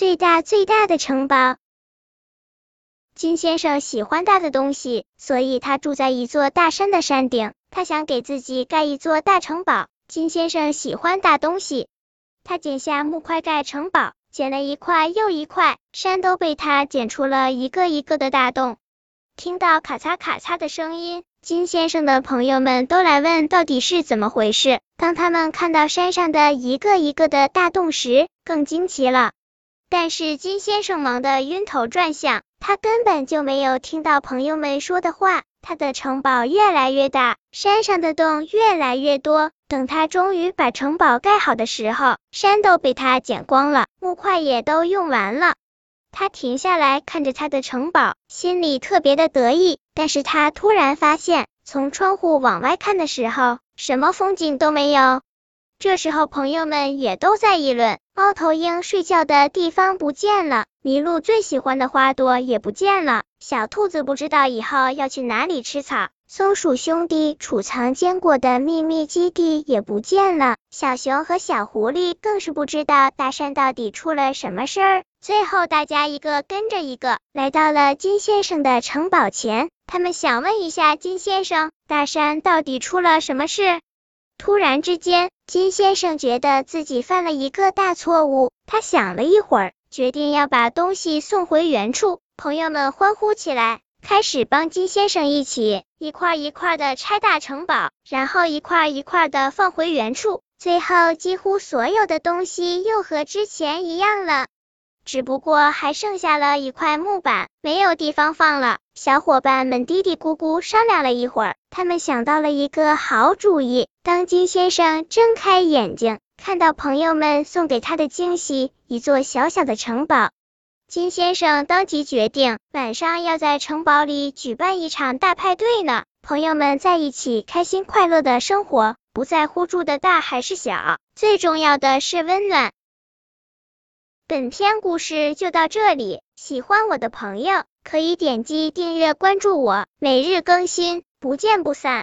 最大最大的城堡。金先生喜欢大的东西，所以他住在一座大山的山顶。他想给自己盖一座大城堡。金先生喜欢大东西，他剪下木块盖城堡，剪了一块又一块，山都被他剪出了一个一个的大洞。听到咔嚓咔嚓的声音，金先生的朋友们都来问到底是怎么回事。当他们看到山上的一个一个的大洞时，更惊奇了。但是金先生忙得晕头转向。他根本就没有听到朋友们说的话，他的城堡越来越大，山上的洞越来越多。等他终于把城堡盖好的时候，山都被他剪光了，木块也都用完了。他停下来看着他的城堡，心里特别的得意。但是他突然发现，从窗户往外看的时候，什么风景都没有。这时候，朋友们也都在议论：猫头鹰睡觉的地方不见了，麋鹿最喜欢的花朵也不见了，小兔子不知道以后要去哪里吃草，松鼠兄弟储藏坚果的秘密基地也不见了，小熊和小狐狸更是不知道大山到底出了什么事儿。最后，大家一个跟着一个来到了金先生的城堡前，他们想问一下金先生，大山到底出了什么事？突然之间，金先生觉得自己犯了一个大错误。他想了一会儿，决定要把东西送回原处。朋友们欢呼起来，开始帮金先生一起一块一块的拆大城堡，然后一块一块的放回原处。最后，几乎所有的东西又和之前一样了。只不过还剩下了一块木板，没有地方放了。小伙伴们嘀嘀咕咕商量了一会儿，他们想到了一个好主意。当金先生睁开眼睛，看到朋友们送给他的惊喜——一座小小的城堡，金先生当即决定，晚上要在城堡里举办一场大派对呢。朋友们在一起开心快乐的生活，不在乎住的大还是小，最重要的是温暖。本篇故事就到这里，喜欢我的朋友可以点击订阅关注我，每日更新，不见不散。